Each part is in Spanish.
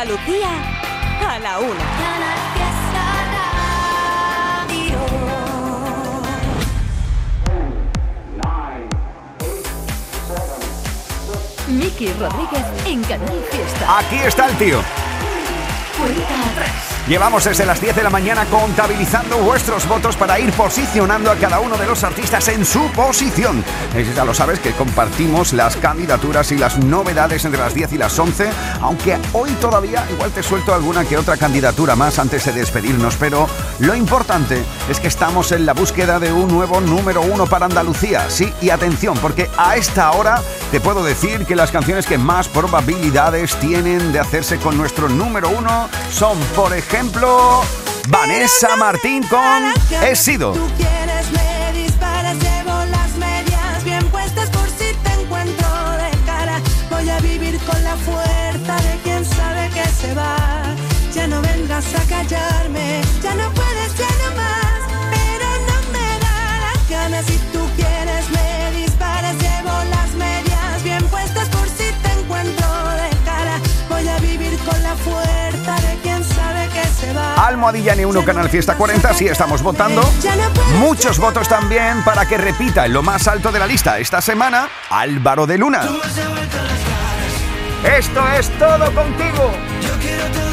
Andalucía a la una. Miki Rodríguez en Canal Fiesta. Aquí está el tío. Cuenta atrás. Llevamos desde las 10 de la mañana contabilizando vuestros votos para ir posicionando a cada uno de los artistas en su posición. Eh, Ya lo sabes que compartimos las candidaturas y las novedades entre las 10 y las 11, aunque hoy todavía igual te suelto alguna que otra candidatura más antes de despedirnos, pero lo importante es que estamos en la búsqueda de un nuevo número uno para Andalucía. Sí, y atención, porque a esta hora te puedo decir que las canciones que más probabilidades tienen de hacerse con nuestro número uno son, por ejemplo, Vanessa Martín con He sido. Tú quieres, me disparas, llevo las medias bien puestas por si te encuentro de cara. Voy a vivir con la fuerza de quien sabe que se va. Ya no vendrás a callarme, ya no puedes, ya no más. Pero no me da las ganas si Almohadilla N1 Canal Fiesta 40, sí estamos votando. Muchos votos también para que repita en lo más alto de la lista esta semana Álvaro de Luna. Esto es todo contigo. Yo quiero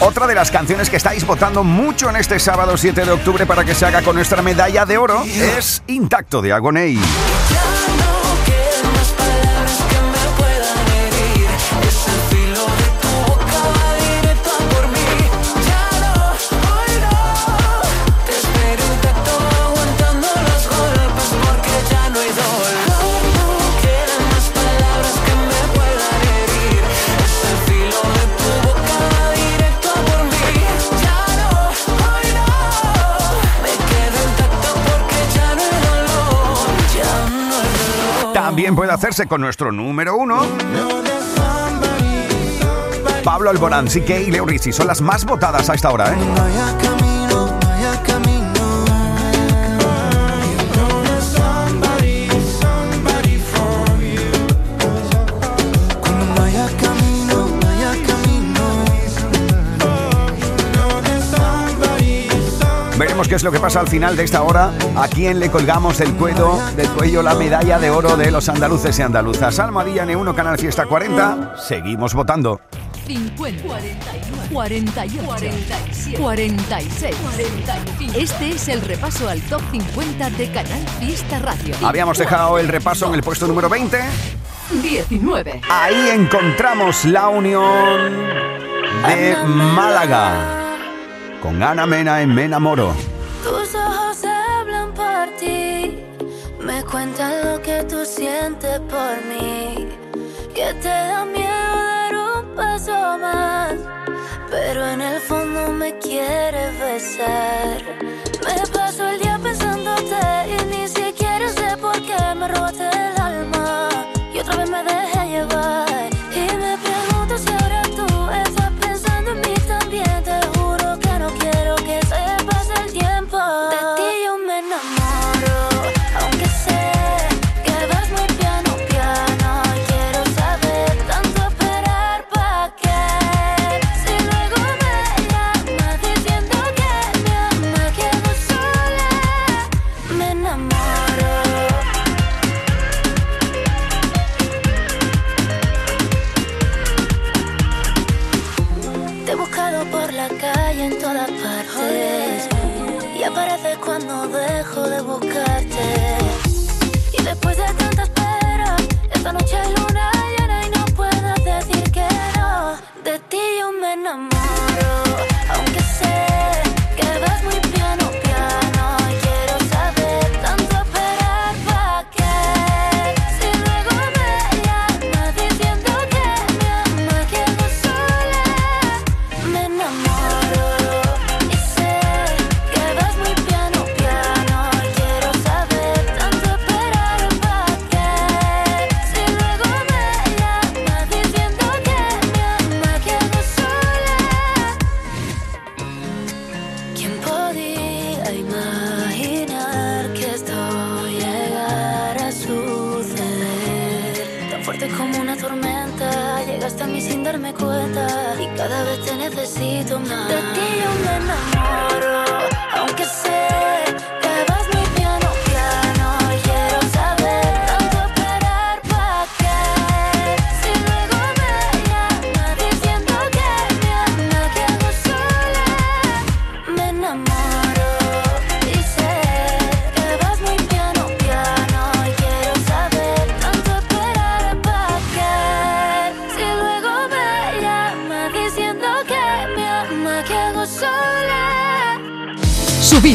Otra de las canciones que estáis votando mucho en este sábado 7 de octubre para que se haga con nuestra medalla de oro es Intacto de Agoney. Puede hacerse con nuestro número uno. Pablo Alborán, CK y Leo Rizzi son las más votadas a esta hora, ¿eh? Qué es lo que pasa al final de esta hora. A quién le colgamos del cuello, del cuello la medalla de oro de los andaluces y andaluzas. Almohadilla N1 Canal Fiesta 40. Seguimos votando. 50, 49, 48, 47, 46, 45. Este es el repaso al top 50 de Canal Fiesta Radio. Habíamos dejado el repaso en el puesto número 20. 19. Ahí encontramos la unión de Málaga con Ana Mena en Me Enamoro. Me cuentan lo que tú sientes por mí, que te da miedo dar un paso más, pero en el fondo me quieres besar.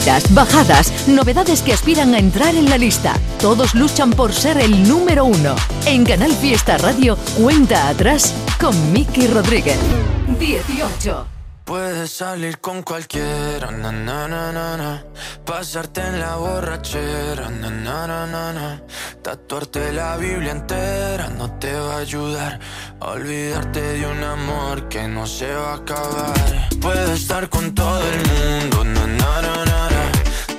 Subidas, bajadas, novedades que aspiran a entrar en la lista. Todos luchan por ser el número uno. En Canal Fiesta Radio, cuenta atrás con Miki Rodríguez. 18. Puedes salir con cualquiera, na, na, na, na, pasarte en la borrachera, na, na, na, na, tatuarte la Biblia entera no te va a ayudar olvidarte de un amor que no se va a acabar. Puedes estar con todo el mundo, na, na, na, na,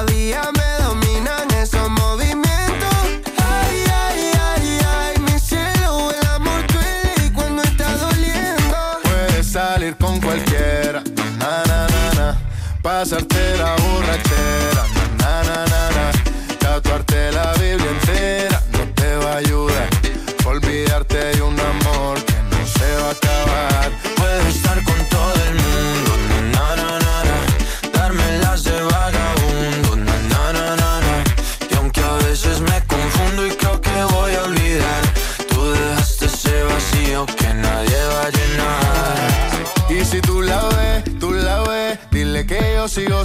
Todavía me dominan esos movimientos. Ay, ay, ay, ay, mi cielo, el amor duele cuando está doliendo. Puedes salir con cualquiera, na na na na, pasarte la borrachera,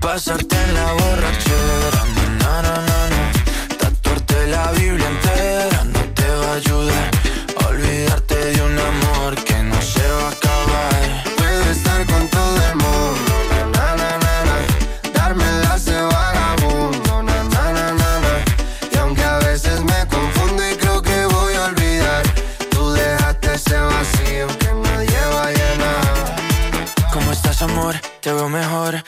Pasarte en la borrachera, na, na, na, na. tatuarte la Biblia entera no te va a ayudar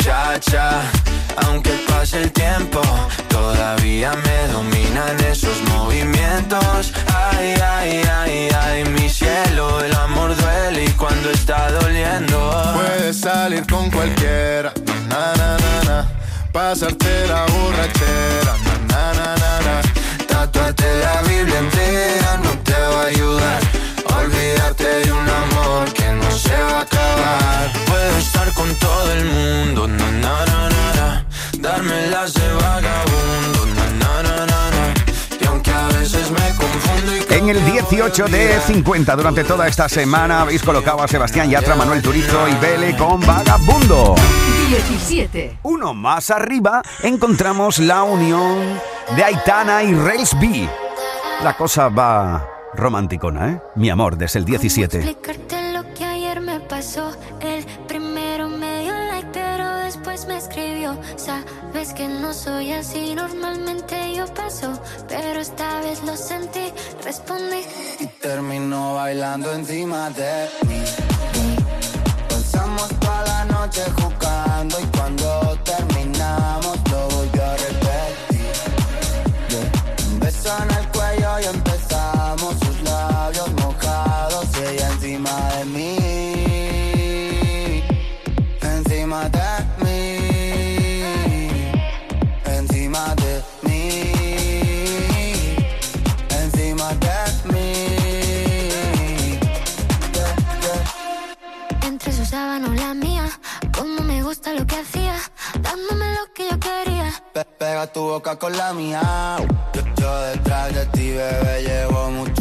muchacha. Aunque pase el tiempo, todavía me dominan esos movimientos. Ay, ay, ay, ay, mi cielo, el amor duele y cuando está doliendo. Puedes salir con cualquiera, na na na na, pasarte la borrachera, na na na na 18 de 50 durante toda esta semana habéis colocado a Sebastián Yatra, Manuel Turizo y Vele con Vagabundo. 17. Uno más arriba encontramos la unión de Aitana y Rails B. La cosa va romanticona, ¿eh? Mi amor, desde el 17. Terminó bailando encima de boca con la mía. Yo, yo detrás de ti, bebé, llevo mucho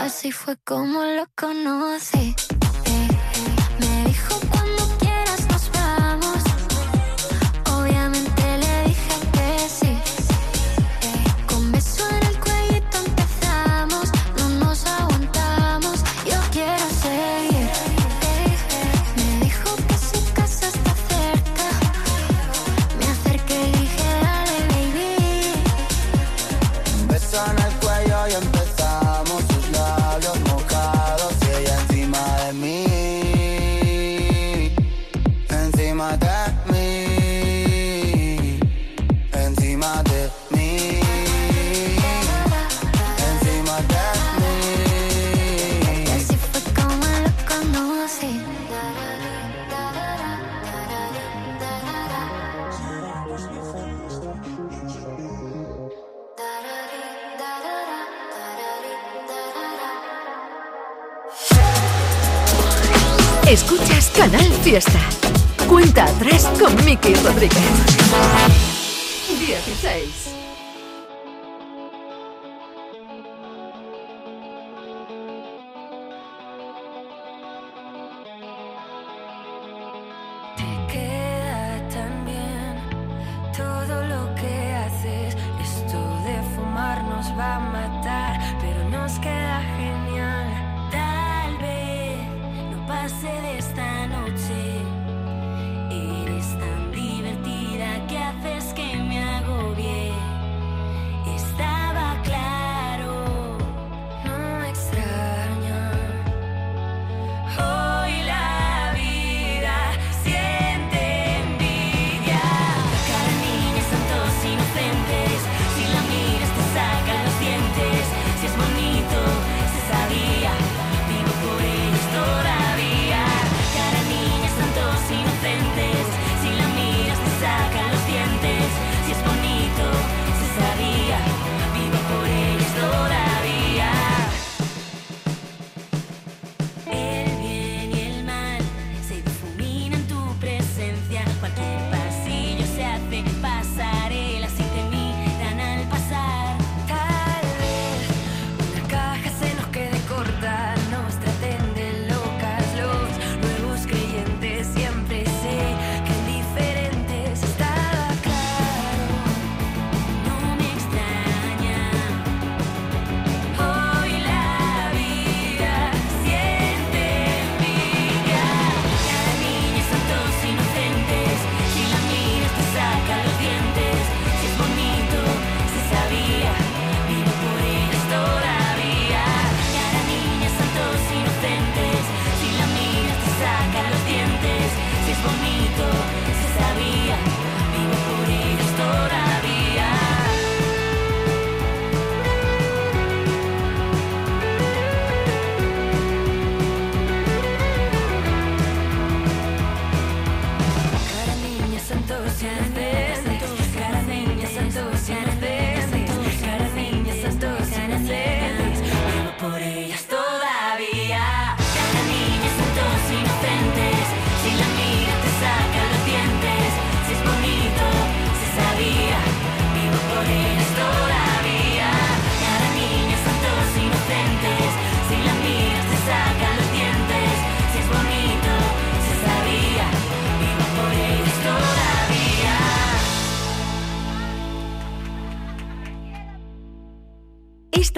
Así fue como lo conocí.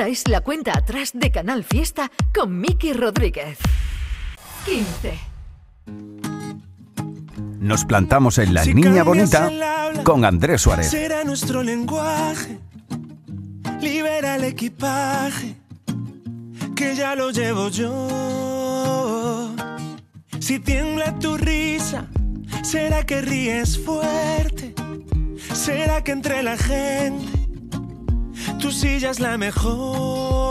Es la cuenta atrás de Canal Fiesta con Miki Rodríguez. 15. Nos plantamos en La Niña Bonita con Andrés Suárez. Será nuestro lenguaje. Libera el equipaje que ya lo llevo yo. Si tiembla tu risa, será que ríes fuerte. Será que entre la gente tu silla es la mejor?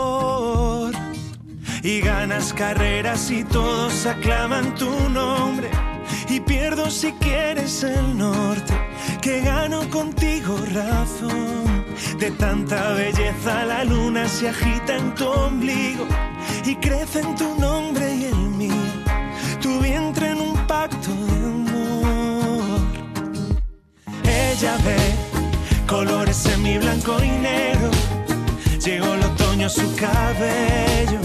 Y ganas carreras y todos aclaman tu nombre. Y pierdo si quieres el norte, que gano contigo razón. De tanta belleza la luna se agita en tu ombligo y crece en tu nombre y el mío, tu vientre en un pacto de amor. Ella ve colores en mi blanco y negro, llegó el otoño a su cabello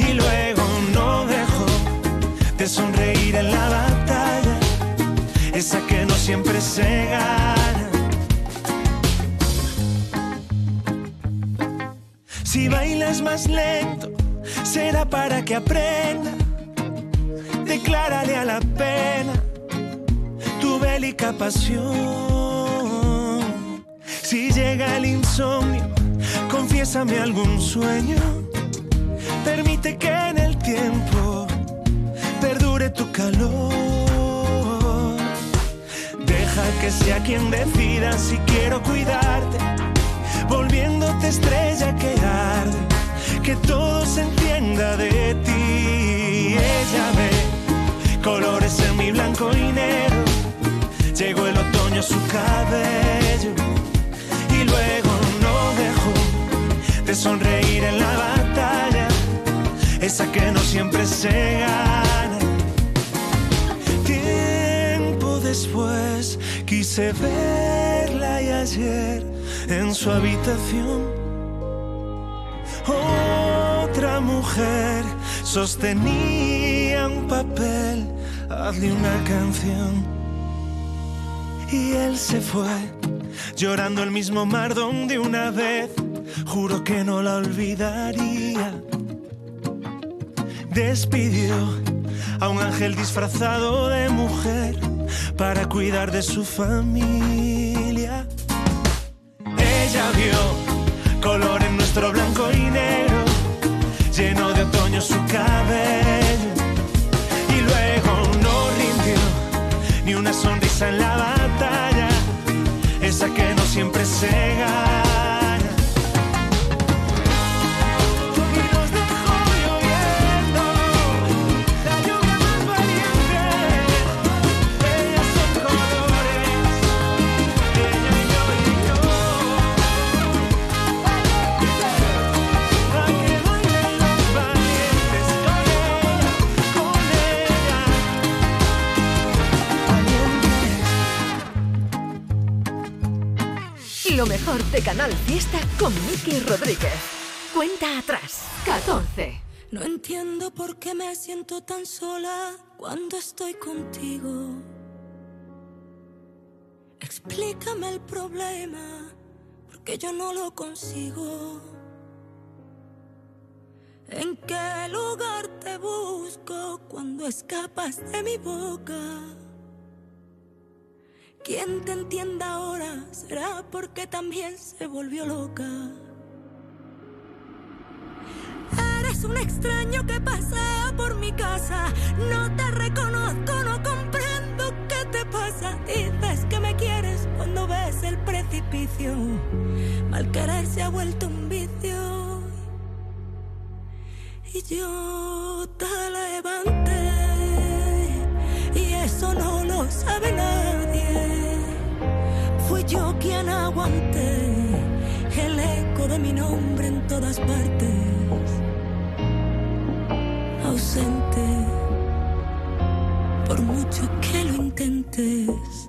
y luego no dejó de sonreír en la batalla, esa que no siempre se gana. Si bailas más lento, será para que aprenda. Declárale a la pena tu bélica pasión. Si llega el insomnio, confiésame algún sueño. Permite que en el tiempo perdure tu calor. Deja que sea quien decida si quiero cuidarte, volviéndote estrella que arde, que todo se entienda de ti. Ella ve colores en mi blanco y negro, llegó el otoño a su cabello y luego no dejó de sonreír en la batalla, esa que no siempre se gana. Tiempo después quise verla y ayer en su habitación otra mujer sostenía un papel, hazle una canción. Y él se fue, llorando el mismo mar donde una vez juro que no la olvidaría. Despidió a un ángel disfrazado de mujer para cuidar de su familia. Ella vio color en nuestro blanco y negro, lleno de otoño su cabello. Y luego no rindió ni una sonrisa en la batalla, siempre se. Mejor de Canal Fiesta con Miki Rodríguez. Cuenta atrás. 14. No entiendo por qué me siento tan sola cuando estoy contigo. Explícame el problema, porque yo no lo consigo. ¿En qué lugar te busco cuando escapas de mi boca? Quien te entienda ahora será porque también se volvió loca. Eres un extraño que pasea por mi casa. No te reconozco, no comprendo qué te pasa. Dices que me quieres cuando ves el precipicio. Mal querer se ha vuelto un vicio. Y yo te levanté. Y eso no lo sabe nadie. Fui yo quien aguanté el eco de mi nombre en todas partes ausente, por mucho que lo intentes.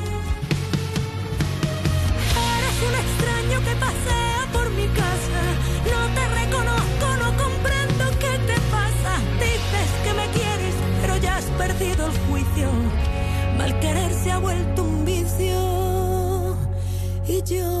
Yo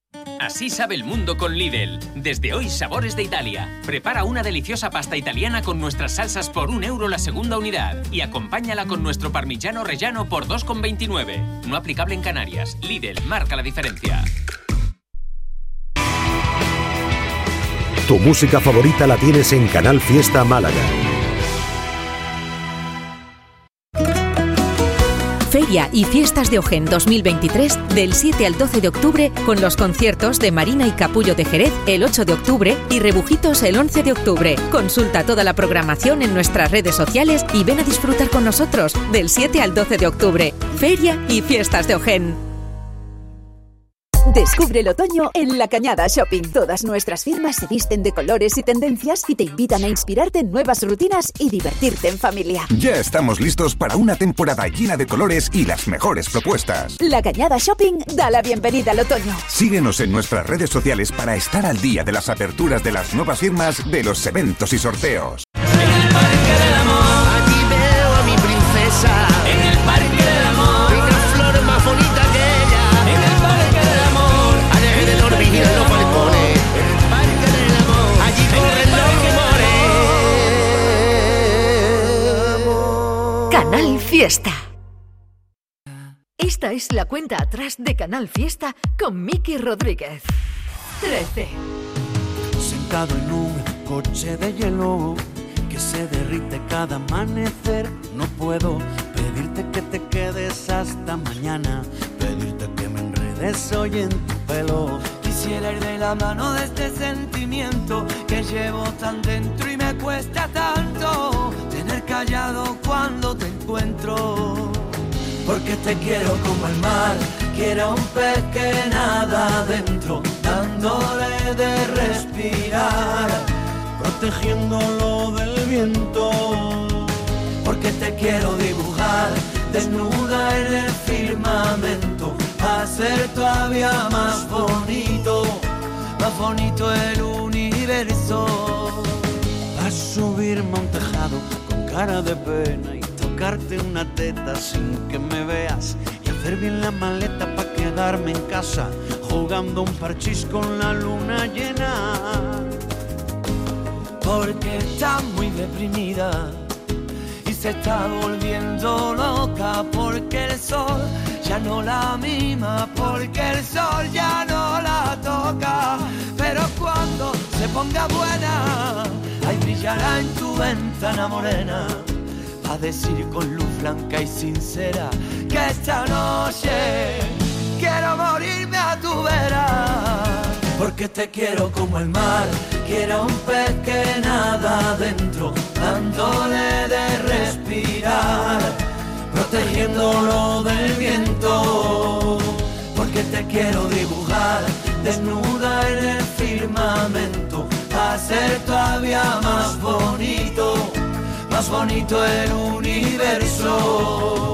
Así sabe el mundo con Lidl. Desde hoy, sabores de Italia. Prepara una deliciosa pasta italiana con nuestras salsas por un euro la segunda unidad y acompáñala con nuestro parmigiano rellano por 2,29. No aplicable en Canarias. Lidl marca la diferencia. Tu música favorita la tienes en Canal Fiesta Málaga. Feria y Fiestas de Ogen 2023 del 7 al 12 de octubre con los conciertos de Marina y Capullo de Jerez el 8 de octubre y Rebujitos el 11 de octubre. Consulta toda la programación en nuestras redes sociales y ven a disfrutar con nosotros del 7 al 12 de octubre. Feria y Fiestas de Ogen. Descubre el otoño en La Cañada Shopping. Todas nuestras firmas se visten de colores y tendencias y te invitan a inspirarte en nuevas rutinas y divertirte en familia. Ya estamos listos para una temporada llena de colores y las mejores propuestas. La Cañada Shopping da la bienvenida al otoño. Síguenos en nuestras redes sociales para estar al día de las aperturas de las nuevas firmas, de los eventos y sorteos. Fiesta. Esta es la cuenta atrás de Canal Fiesta con Miki Rodríguez. 13. Sentado en un coche de hielo que se derrite cada amanecer. No puedo pedirte que te quedes hasta mañana, pedirte que me enredes hoy en tu pelo. Quisiera ir de la mano de este sentimiento que llevo tan dentro y me cuesta tanto callado cuando te encuentro. Porque te quiero como el mar, quiero un pez que nada adentro, dándole de respirar, protegiéndolo del viento. Porque te quiero dibujar desnuda en el firmamento, hacer todavía más bonito, más bonito el universo. A subirme a un tejado cara de pena y tocarte una teta sin que me veas y hacer bien la maleta para quedarme en casa jugando un parchís con la luna llena. Porque está muy deprimida se está volviendo loca porque el sol ya no la mima, porque el sol ya no la toca. Pero cuando se ponga buena, ahí brillará en tu ventana morena. A decir con luz blanca y sincera que esta noche quiero morirme a tu vera. Porque te quiero como el mar, quiero un pez que nada adentro, dándole de respirar, protegiéndolo del viento, porque te quiero dibujar desnuda en el firmamento, hacer todavía más bonito, más bonito el universo.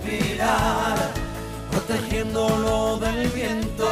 protegiéndolo del viento.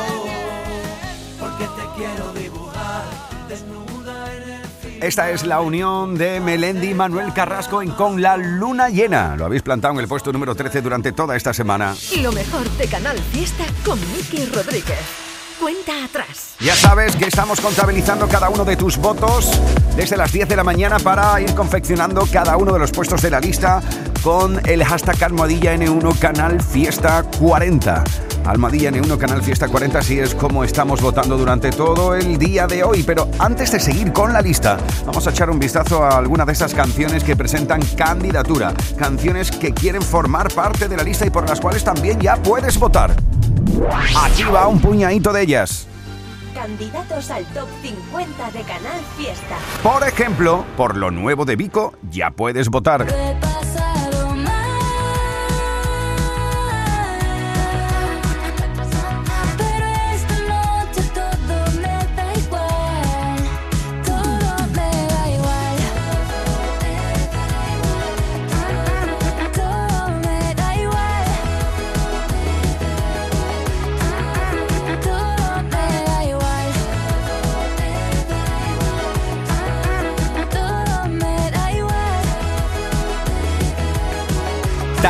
Porque te quiero dibujar, desnuda en el Esta es la unión de Melendi y Manuel Carrasco en Con la Luna Llena. Lo habéis plantado en el puesto número 13 durante toda esta semana. Lo mejor de Canal Fiesta con Miki Rodríguez. Cuenta atrás. Ya sabes que estamos contabilizando cada uno de tus votos desde las 10 de la mañana para ir confeccionando cada uno de los puestos de la lista con el hashtag almohadilla N1 Canal Fiesta 40. Almohadilla N1 Canal Fiesta 40, así es como estamos votando durante todo el día de hoy. Pero antes de seguir con la lista, vamos a echar un vistazo a alguna de esas canciones que presentan candidatura. Canciones que quieren formar parte de la lista y por las cuales también ya puedes votar. Aquí va un puñadito de ellas. Candidatos al top 50 de Canal Fiesta. Por ejemplo, por lo nuevo de Vico, ya puedes votar.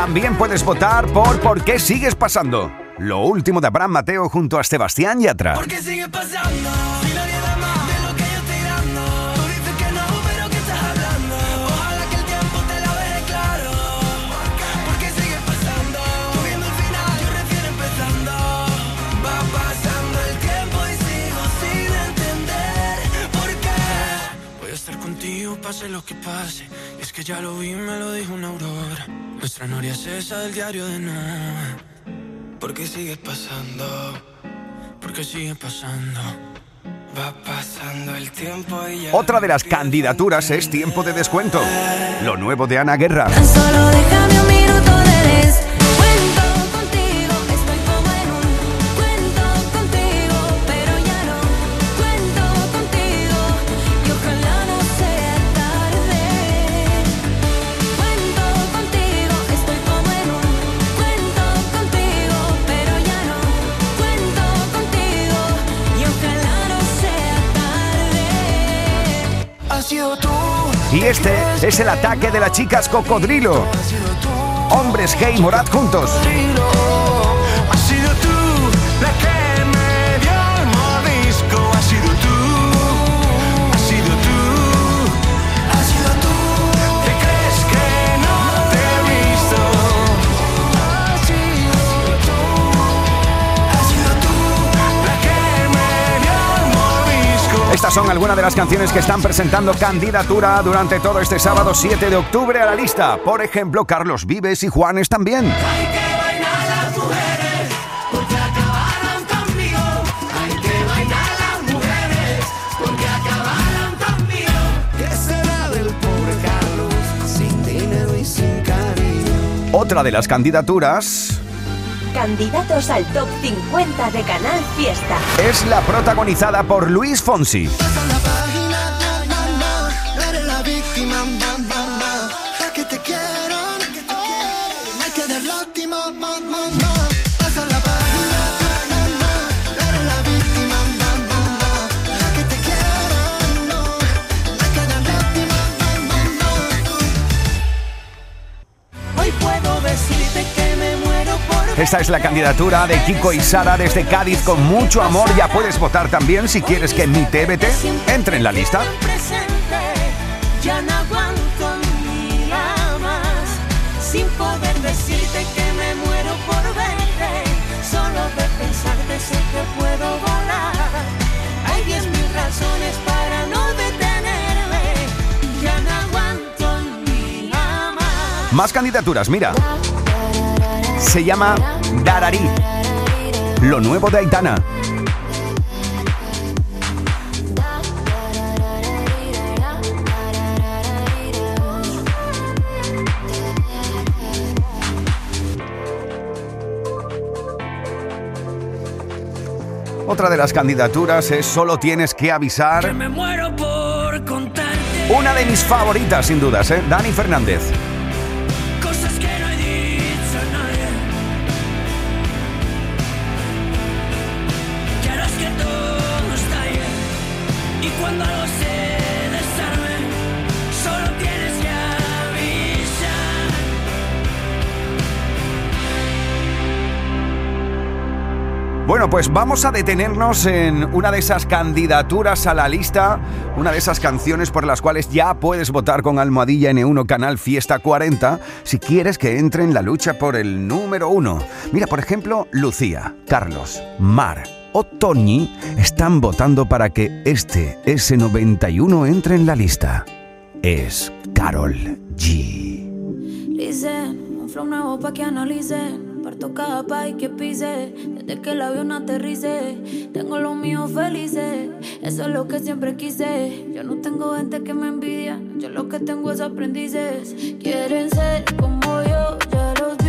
También puedes votar por ¿Por qué sigues pasando? Lo último de Abraham Mateo junto a Sebastián Yatra. ¿Por qué sigue pasando? Pase lo que pase. Es que ya lo vi, me lo dijo una aurora. Nuestra noria es esa del diario de Noah. ¿Por qué sigues pasando? ¿Por qué sigue pasando? Va pasando el tiempo y ya. Otra de las candidaturas es Tiempo de Descuento. Lo nuevo de Ana Guerra. Solo déjame Y este es el ataque de las chicas Cocodrilo. Hombres gay y Morat juntos. Estas son algunas de las canciones que están presentando candidatura durante todo este sábado 7 de octubre a la lista. Por ejemplo, Carlos Vives y Juanes también. Hay que bailar las mujeres porque acabaron conmigo. Hay que bailar las mujeres porque acabaron conmigo. ¿Qué será del pobre Carlos sin dinero y sin cariño? Otra de las candidaturas candidatos al top 50 de Canal Fiesta. Es la protagonizada por Luis Fonsi. Esta es la candidatura de Kiko y Sara desde Cádiz con mucho amor. Ya puedes votar también si quieres que mi TBT entre en la lista. presente. Ya no aguanto un día más sin poder decirte que me muero por verte. Solo de pensarte sé que puedo volar. Hay diez mil razones para no detenerme. Ya no aguanto un día más. Más candidaturas, mira. Se llama Dararí. Lo nuevo de Aitana. Otra de las candidaturas es Solo tienes que avisar. Me muero por contarte Una de mis favoritas, sin dudas, ¿eh? Dani Fernández. Bueno, pues vamos a detenernos en una de esas candidaturas a la lista, una de esas canciones por las cuales ya puedes votar con Almohadilla N1 Canal Fiesta 40 si quieres que entre en la lucha por el número uno. Mira, por ejemplo, Lucía, Carlos, Mar o Toñi están votando para que este S91 entre en la lista. Es Carol G. Dicen, un nuevo que. Parto cada país que pise, desde que el avión aterrice. Tengo los míos felices, eso es lo que siempre quise. Yo no tengo gente que me envidia, yo lo que tengo es aprendices. Quieren ser como yo, ya los vi,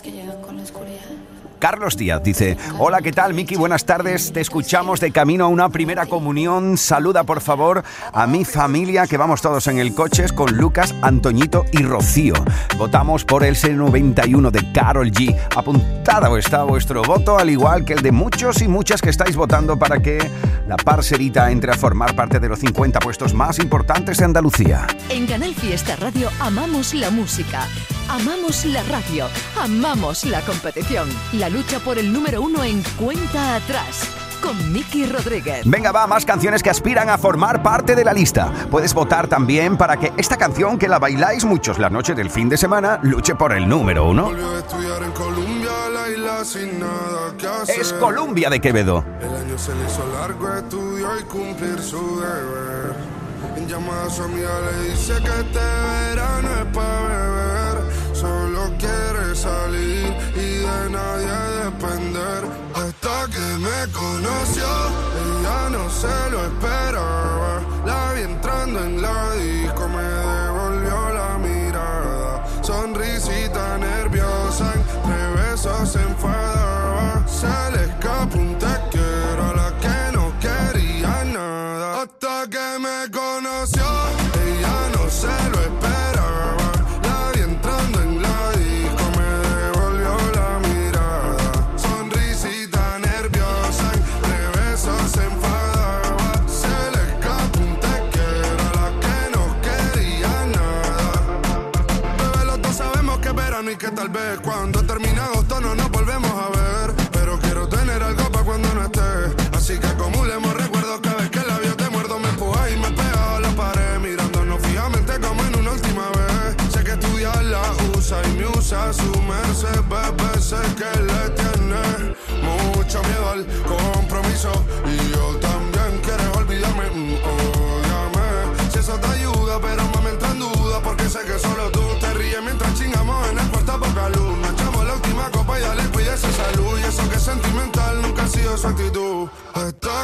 que llegan con la oscuridad. Carlos Díaz dice, hola, ¿qué tal, Miki? Buenas tardes, te escuchamos de camino a una primera comunión. Saluda, por favor, a mi familia, que vamos todos en el coche, con Lucas, Antoñito y Rocío. Votamos por el C91 de Carol G. Apuntado está vuestro voto, al igual que el de muchos y muchas que estáis votando para que la parcerita entre a formar parte de los 50 puestos más importantes de Andalucía. En Canal Fiesta Radio amamos la música, Amamos la radio, amamos la competición, la lucha por el número uno en cuenta atrás con Miki Rodríguez. Venga, va, más canciones que aspiran a formar parte de la lista. Puedes votar también para que esta canción, que la bailáis muchos la noche del fin de semana, luche por el número uno. Estudiar en Colombia, la isla sin nada que hacer. Es Colombia de Quevedo. El año se le hizo largo, estudió y cumplir su deber. En llamada a su amiga le dice que este verano es para beber no quiere salir y de nadie depender. Hasta que me conoció, ella no se lo esperaba. La vi entrando en la disco, me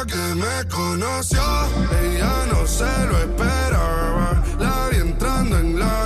que me conoció, ella no se lo esperaba. La vi entrando en la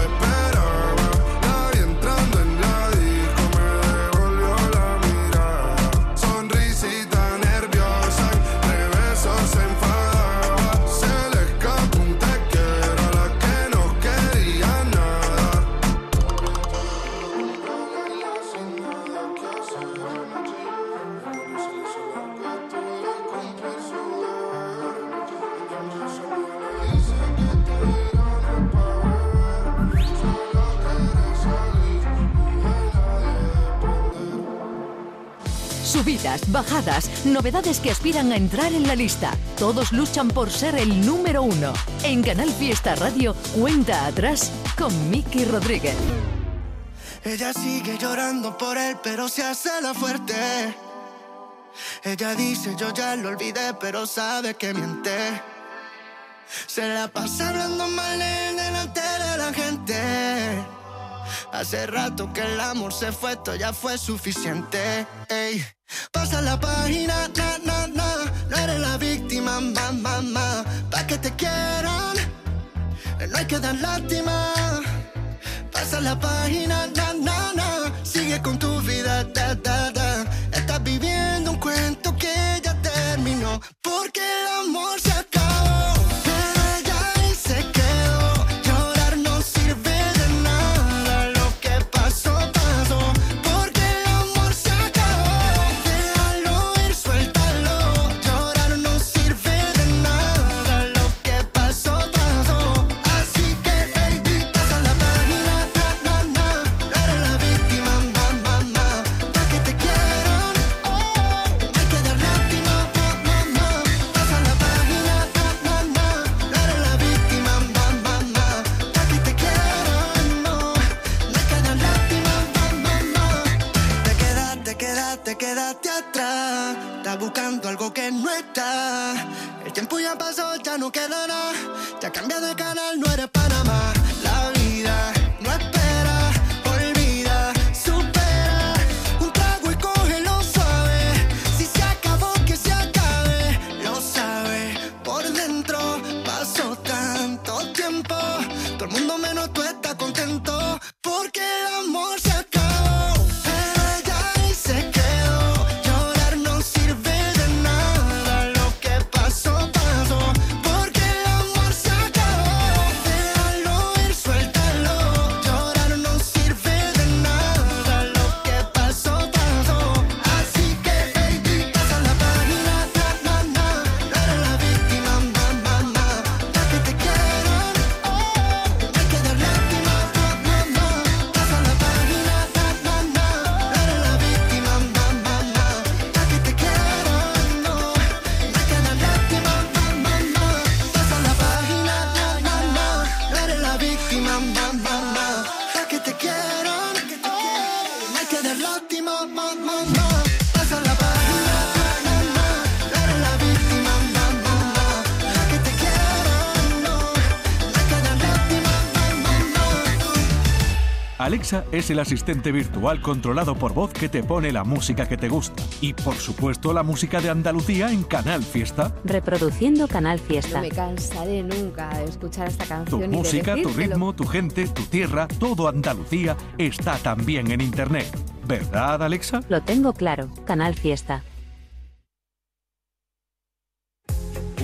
bajadas, novedades que aspiran a entrar en la lista. Todos luchan por ser el número uno. En Canal Fiesta Radio, cuenta atrás con Miki Rodríguez. Ella sigue llorando por él, pero se hace la fuerte. Ella dice, yo ya lo olvidé, pero sabe que miente. Se la pasa hablando mal en delante de la gente. Hace rato que el amor se fue, esto ya fue suficiente. Ey. Pasa la página, na, na, na. No eres la víctima, mamá, mamá. Ma. Pa' que te quieran, no hay que dar lástima. Pasa la página, na, na, na. Sigue con tu vida, da, da, da. Estás viviendo un cuento que ya terminó. Porque el amor se Alexa es el asistente virtual controlado por voz que te pone la música que te gusta. Y por supuesto la música de Andalucía en Canal Fiesta. Reproduciendo Canal Fiesta. No me cansaré nunca de escuchar esta Tu canción y de música, tu ritmo, tu gente, tu tierra, todo Andalucía está también en Internet. ¿Verdad, Alexa? Lo tengo claro. Canal Fiesta.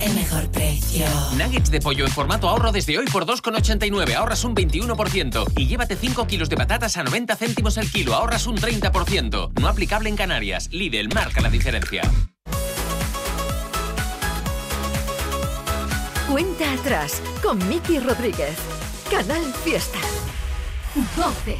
el mejor precio. Nuggets de pollo en formato ahorro desde hoy por 2,89, ahorras un 21%. Y llévate 5 kilos de patatas a 90 céntimos el kilo, ahorras un 30%. No aplicable en Canarias. Lidl marca la diferencia. Cuenta atrás con Miki Rodríguez. Canal Fiesta. 12.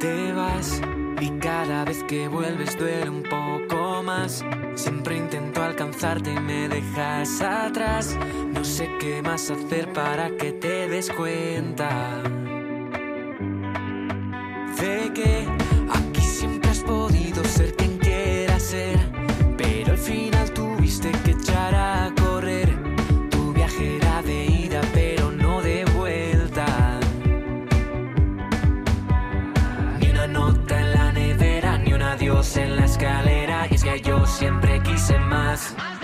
Te vas y cada vez que vuelves duele un poco más. Siempre intento alcanzarte y me dejas atrás. No sé qué más hacer para que te des cuenta. De que aquí siempre has podido ser quien quieras ser. Pero al final quise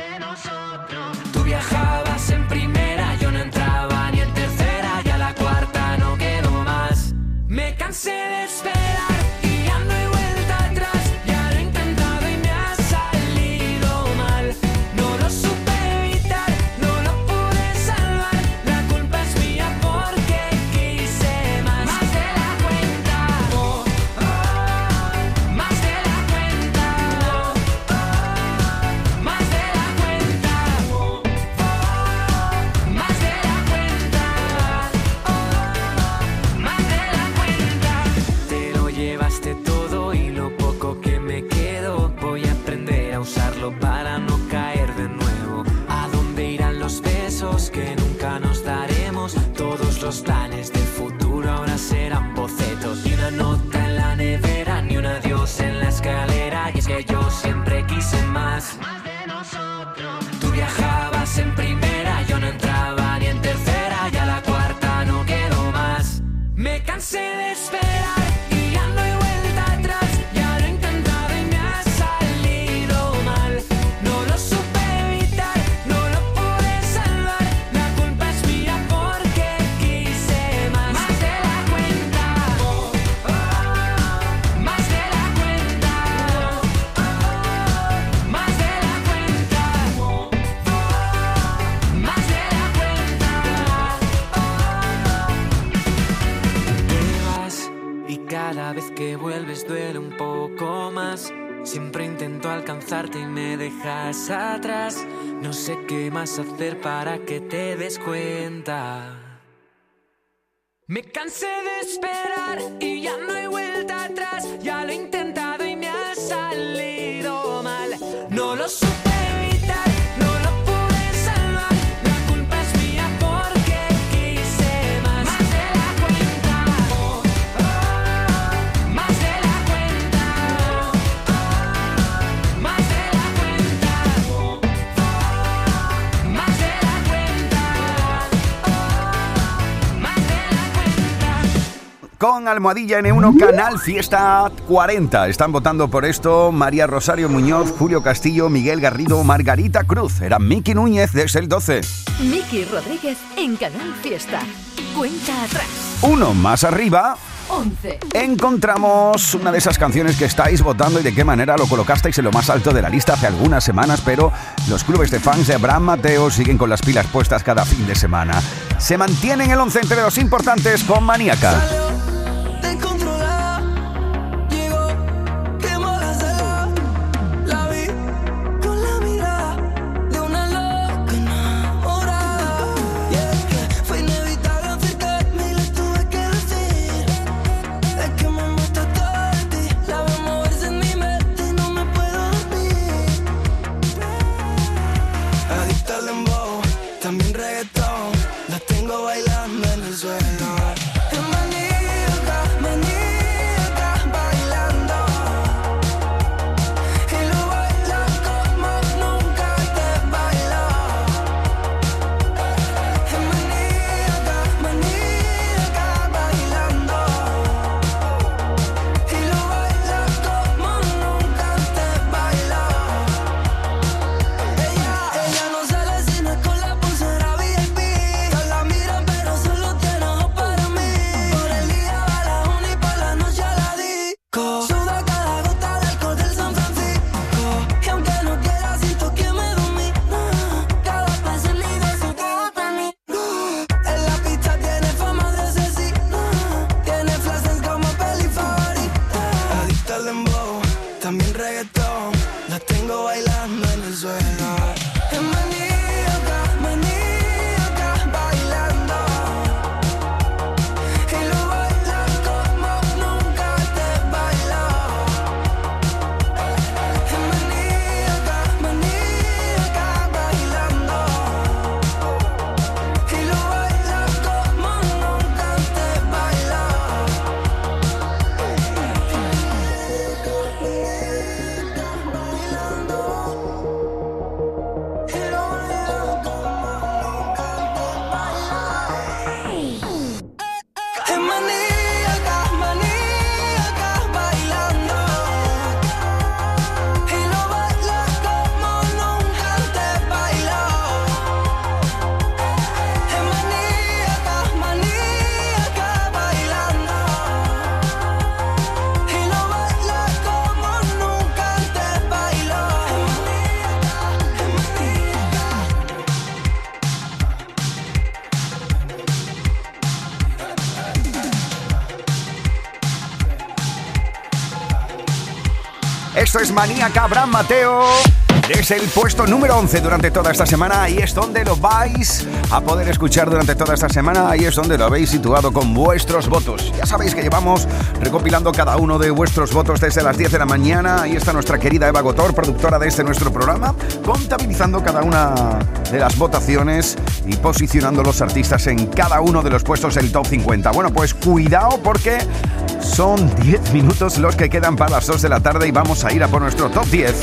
más hacer para que te des cuenta. Me cansé de esperar y ya no hay vuelta atrás. Ya lo he intentado y me ha salido Con Almohadilla N1 Canal Fiesta 40. Están votando por esto María Rosario Muñoz, Julio Castillo, Miguel Garrido, Margarita Cruz. Era Miki Núñez desde el 12. Miki Rodríguez en Canal Fiesta. Cuenta atrás. Uno más arriba. 11. Encontramos una de esas canciones que estáis votando y de qué manera lo colocasteis en lo más alto de la lista hace algunas semanas, pero los clubes de fans de Abraham Mateo siguen con las pilas puestas cada fin de semana. se mantiene en el 11 entre los importantes con Maníaca. Es Maníaca Abraham Mateo. Es el puesto número 11 durante toda esta semana. Ahí es donde lo vais a poder escuchar durante toda esta semana. Ahí es donde lo habéis situado con vuestros votos. Ya sabéis que llevamos recopilando cada uno de vuestros votos desde las 10 de la mañana. Ahí está nuestra querida Eva Gotor, productora de este nuestro programa, contabilizando cada una de las votaciones y posicionando los artistas en cada uno de los puestos del top 50. Bueno, pues cuidado porque son 10 minutos los que quedan para las 2 de la tarde y vamos a ir a por nuestro top 10.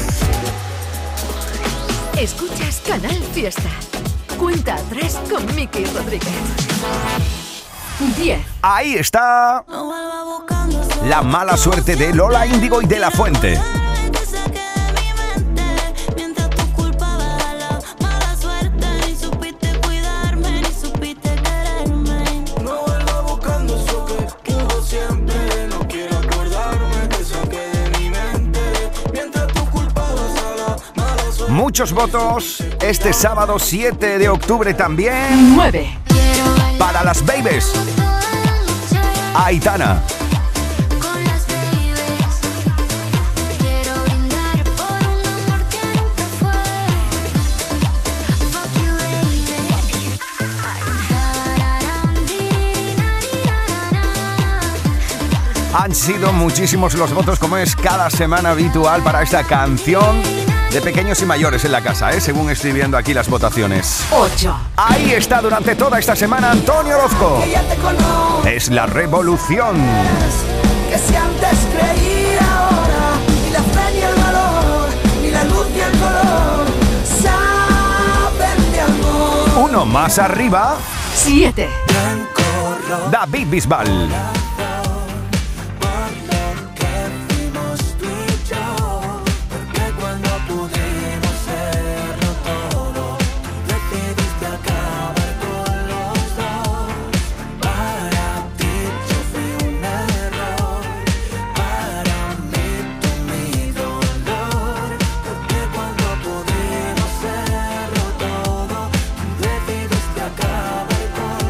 Escuchas Canal Fiesta. Cuenta atrás con Miki Rodríguez. 10. Ahí está la mala suerte de Lola Índigo y de la Fuente. Muchos votos este sábado 7 de octubre también. 9. Para las babies. Aitana. Han sido muchísimos los votos como es cada semana habitual para esta canción de pequeños y mayores en la casa, ¿eh? según estoy viendo aquí las votaciones. 8. Ahí está durante toda esta semana Antonio Orozco. Es la revolución. Que si antes creía ahora, ni la fe ni el valor, ni la luz ni el color, saben de amor. Uno más arriba, 7. David Bisbal.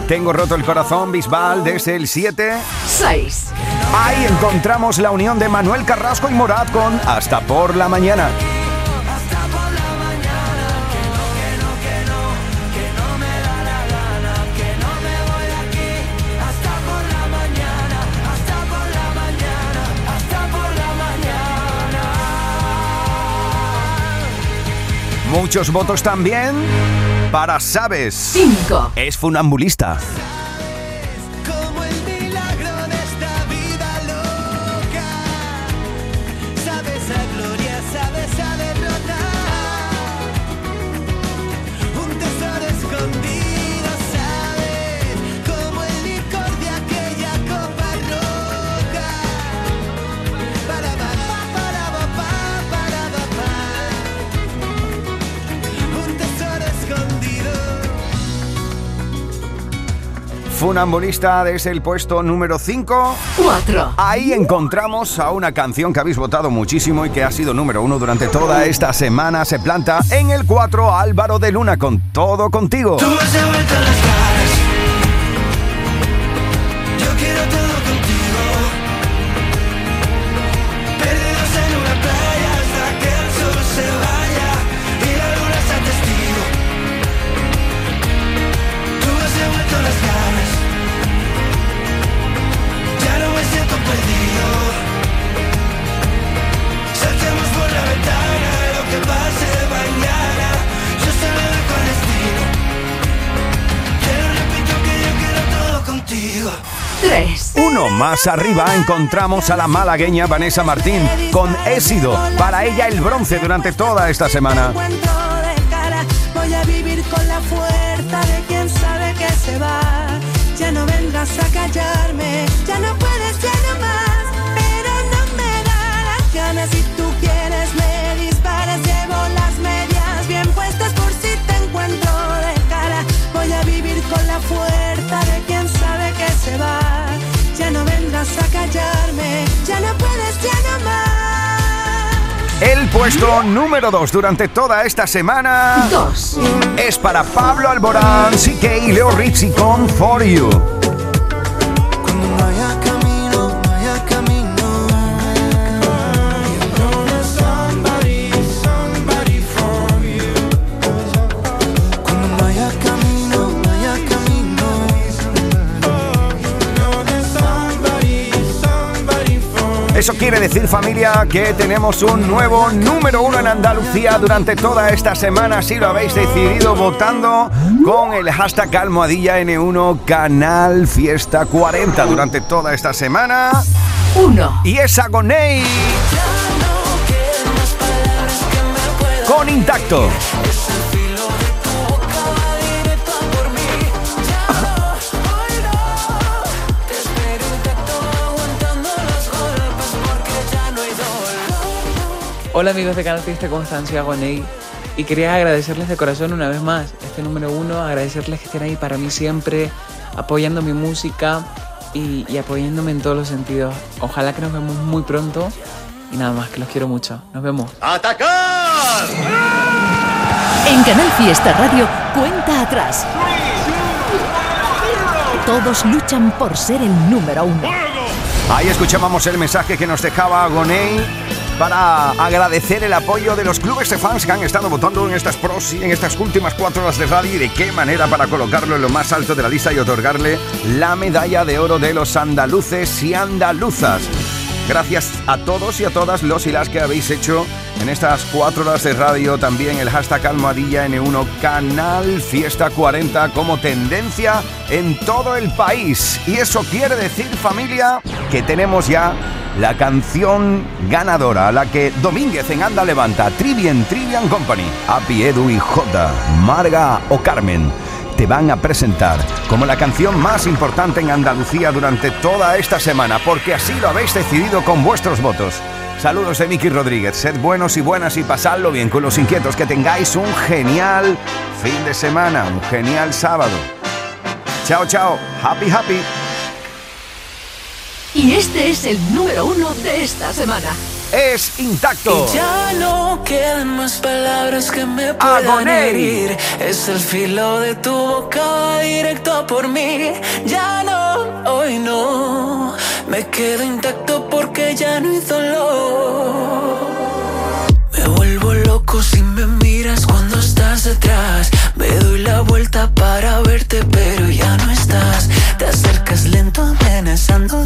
Tengo roto el corazón, Bisbal, desde el 7. 6. Ahí encontramos la unión de Manuel Carrasco y Morat con Hasta por la mañana. Muchos votos también para Sabes. 5. Es funambulista. Funambulista desde el puesto número 5. 4. Ahí encontramos a una canción que habéis votado muchísimo y que ha sido número uno durante toda esta semana. Se planta en el 4 Álvaro de Luna con Todo Contigo. Tú has 3. Uno más arriba encontramos a la malagueña Vanessa Martín con Ésido. Para ella el bronce durante toda esta semana. Puesto número 2 durante toda esta semana 2. es para Pablo Alborán, CK y Leo Rizzi con For You. Eso quiere decir familia que tenemos un nuevo número uno en Andalucía durante toda esta semana. Si lo habéis decidido votando con el hashtag almohadilla N1 Canal Fiesta 40 durante toda esta semana. 1. Y es Agoney con intacto. Hola amigos de Canal Fiesta, ¿cómo están? Soy Agoney y quería agradecerles de corazón una vez más este número uno, agradecerles que estén ahí para mí siempre, apoyando mi música y, y apoyándome en todos los sentidos. Ojalá que nos vemos muy pronto y nada más, que los quiero mucho. Nos vemos. ¡Atacar! En Canal Fiesta Radio, cuenta atrás. Todos luchan por ser el número uno. Ahí escuchábamos el mensaje que nos dejaba Agoney para agradecer el apoyo de los clubes de fans que han estado votando en estas, pros, en estas últimas cuatro horas de radio y de qué manera para colocarlo en lo más alto de la lista y otorgarle la medalla de oro de los andaluces y andaluzas. Gracias a todos y a todas los y las que habéis hecho en estas cuatro horas de radio también el hashtag almohadilla N1 Canal Fiesta 40 como tendencia en todo el país. Y eso quiere decir familia que tenemos ya la canción ganadora, la que Domínguez en Anda levanta, Trivian Trivian Company, Api Edu y J, Marga o Carmen te van a presentar como la canción más importante en Andalucía durante toda esta semana, porque así lo habéis decidido con vuestros votos. Saludos de Miki Rodríguez. Sed buenos y buenas y pasadlo bien con los inquietos. Que tengáis un genial fin de semana, un genial sábado. Chao, chao. Happy, happy. Y este es el número uno de esta semana. Es intacto. Y ya no quedan más palabras que me puedan Agoné. herir. Es el filo de tu boca directo por mí. Ya no hoy no. Me quedo intacto porque ya no hay dolor. Me vuelvo loco si me miras cuando estás detrás. Me doy la vuelta para verte, pero ya no estás. Te acercas lento, amenazando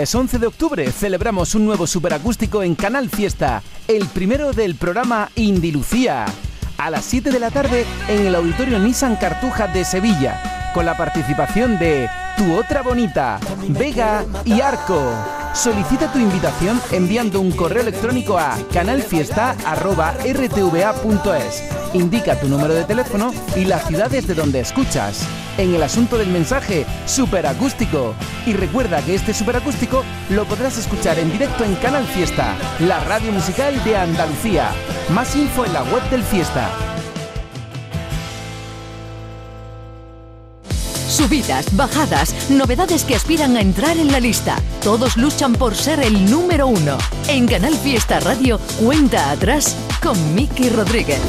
miércoles 11 de octubre celebramos un nuevo superacústico en Canal Fiesta, el primero del programa Indilucía, a las 7 de la tarde en el Auditorio Nissan Cartuja de Sevilla, con la participación de Tu Otra Bonita, Vega y Arco. Solicita tu invitación enviando un correo electrónico a canalfiesta.rtva.es. Indica tu número de teléfono y las ciudades de donde escuchas en el asunto del mensaje Superacústico. Y recuerda que este Superacústico lo podrás escuchar en directo en Canal Fiesta, la radio musical de Andalucía. Más info en la web del Fiesta. Subidas, bajadas, novedades que aspiran a entrar en la lista. Todos luchan por ser el número uno. En Canal Fiesta Radio, cuenta atrás con Miki Rodríguez.